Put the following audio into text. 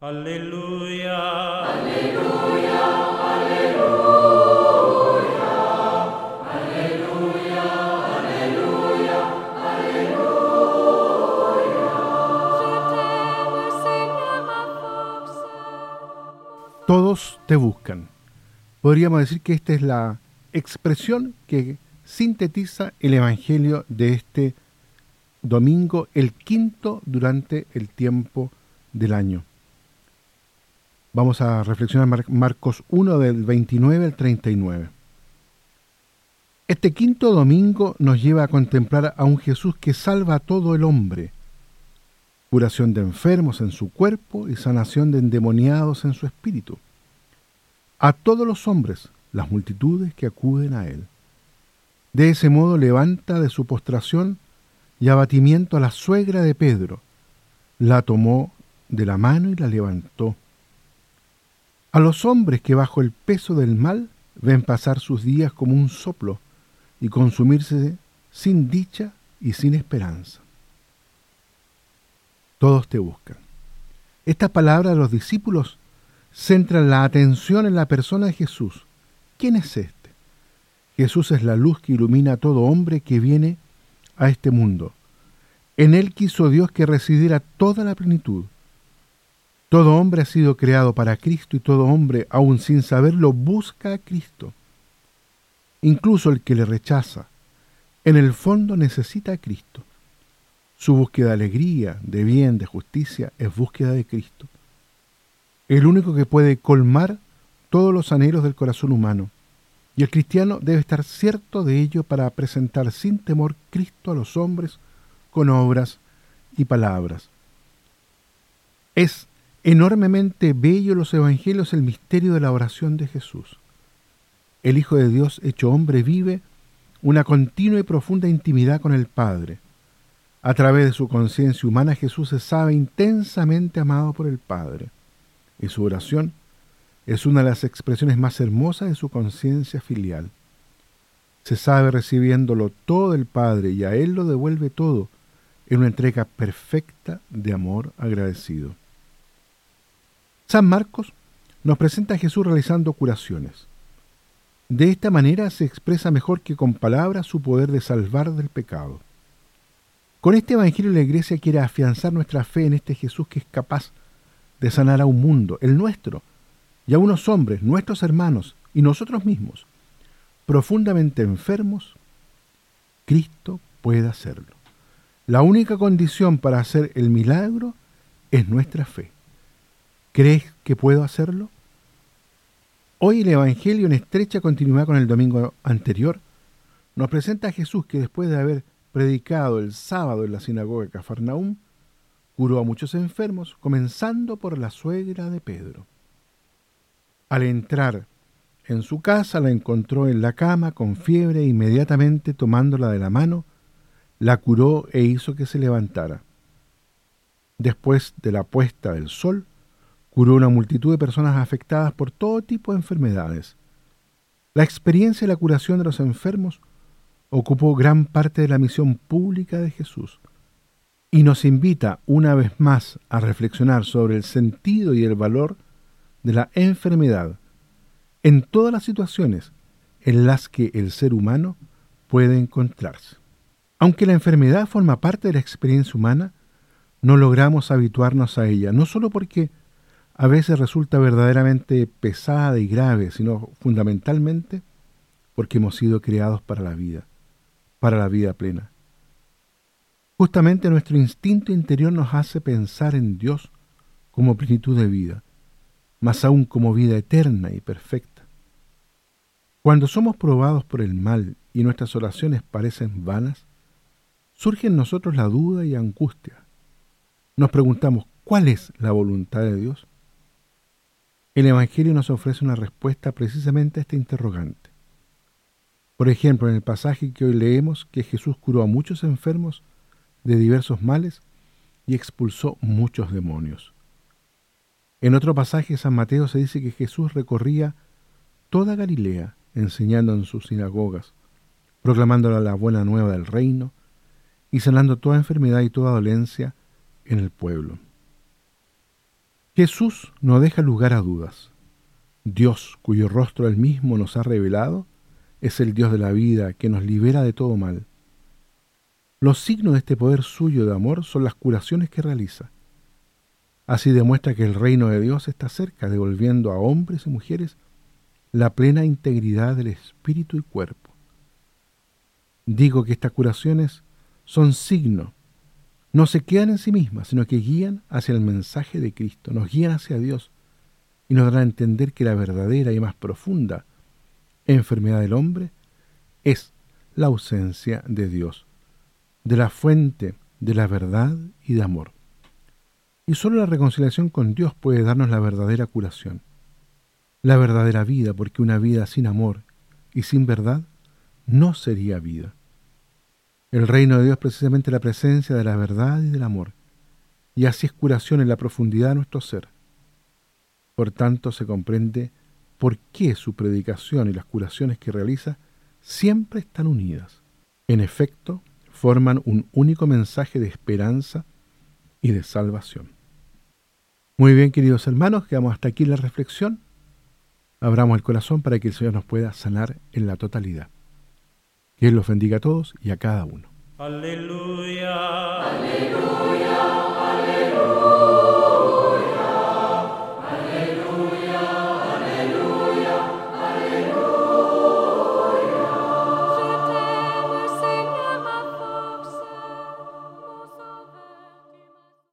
Aleluya. Aleluya. Aleluya. Aleluya. Aleluya. Todos te buscan. Podríamos decir que esta es la expresión que sintetiza el Evangelio de este domingo, el quinto durante el tiempo del año. Vamos a reflexionar Marcos 1 del 29 al 39. Este quinto domingo nos lleva a contemplar a un Jesús que salva a todo el hombre. Curación de enfermos en su cuerpo y sanación de endemoniados en su espíritu. A todos los hombres, las multitudes que acuden a él. De ese modo levanta de su postración y abatimiento a la suegra de Pedro. La tomó de la mano y la levantó a los hombres que bajo el peso del mal ven pasar sus días como un soplo y consumirse sin dicha y sin esperanza. Todos te buscan. Esta palabra de los discípulos centran la atención en la persona de Jesús. ¿Quién es este? Jesús es la luz que ilumina a todo hombre que viene a este mundo. En él quiso Dios que residiera toda la plenitud todo hombre ha sido creado para Cristo y todo hombre, aun sin saberlo, busca a Cristo. Incluso el que le rechaza, en el fondo necesita a Cristo. Su búsqueda de alegría, de bien, de justicia, es búsqueda de Cristo. El único que puede colmar todos los anhelos del corazón humano. Y el cristiano debe estar cierto de ello para presentar sin temor Cristo a los hombres con obras y palabras. Es enormemente bello los evangelios el misterio de la oración de Jesús. El Hijo de Dios hecho hombre vive una continua y profunda intimidad con el Padre. A través de su conciencia humana Jesús se sabe intensamente amado por el Padre. Y su oración es una de las expresiones más hermosas de su conciencia filial. Se sabe recibiéndolo todo del Padre y a Él lo devuelve todo en una entrega perfecta de amor agradecido. San Marcos nos presenta a Jesús realizando curaciones. De esta manera se expresa mejor que con palabras su poder de salvar del pecado. Con este Evangelio la Iglesia quiere afianzar nuestra fe en este Jesús que es capaz de sanar a un mundo, el nuestro, y a unos hombres, nuestros hermanos y nosotros mismos, profundamente enfermos, Cristo puede hacerlo. La única condición para hacer el milagro es nuestra fe. ¿Crees que puedo hacerlo? Hoy el Evangelio en estrecha continuidad con el domingo anterior nos presenta a Jesús que después de haber predicado el sábado en la sinagoga de Cafarnaúm, curó a muchos enfermos, comenzando por la suegra de Pedro. Al entrar en su casa la encontró en la cama con fiebre e inmediatamente tomándola de la mano, la curó e hizo que se levantara. Después de la puesta del sol, curó una multitud de personas afectadas por todo tipo de enfermedades. La experiencia de la curación de los enfermos ocupó gran parte de la misión pública de Jesús y nos invita una vez más a reflexionar sobre el sentido y el valor de la enfermedad en todas las situaciones en las que el ser humano puede encontrarse. Aunque la enfermedad forma parte de la experiencia humana, no logramos habituarnos a ella, no solo porque a veces resulta verdaderamente pesada y grave, sino fundamentalmente porque hemos sido creados para la vida, para la vida plena. Justamente nuestro instinto interior nos hace pensar en Dios como plenitud de vida, más aún como vida eterna y perfecta. Cuando somos probados por el mal y nuestras oraciones parecen vanas, surge en nosotros la duda y angustia. Nos preguntamos, ¿cuál es la voluntad de Dios? El Evangelio nos ofrece una respuesta precisamente a este interrogante. Por ejemplo, en el pasaje que hoy leemos que Jesús curó a muchos enfermos de diversos males y expulsó muchos demonios. En otro pasaje San Mateo se dice que Jesús recorría toda Galilea enseñando en sus sinagogas, proclamando la buena nueva del reino y sanando toda enfermedad y toda dolencia en el pueblo. Jesús no deja lugar a dudas. Dios, cuyo rostro él mismo nos ha revelado, es el Dios de la vida que nos libera de todo mal. Los signos de este poder suyo de amor son las curaciones que realiza. Así demuestra que el reino de Dios está cerca, devolviendo a hombres y mujeres la plena integridad del espíritu y cuerpo. Digo que estas curaciones son signo, no se quedan en sí mismas, sino que guían hacia el mensaje de Cristo, nos guían hacia Dios y nos dan a entender que la verdadera y más profunda enfermedad del hombre es la ausencia de Dios, de la fuente de la verdad y de amor. Y solo la reconciliación con Dios puede darnos la verdadera curación, la verdadera vida, porque una vida sin amor y sin verdad no sería vida. El reino de Dios es precisamente la presencia de la verdad y del amor, y así es curación en la profundidad de nuestro ser. Por tanto, se comprende por qué su predicación y las curaciones que realiza siempre están unidas. En efecto, forman un único mensaje de esperanza y de salvación. Muy bien, queridos hermanos, quedamos hasta aquí la reflexión. Abramos el corazón para que el Señor nos pueda sanar en la totalidad. Que Él los bendiga a todos y a cada uno. Aleluya. Aleluya.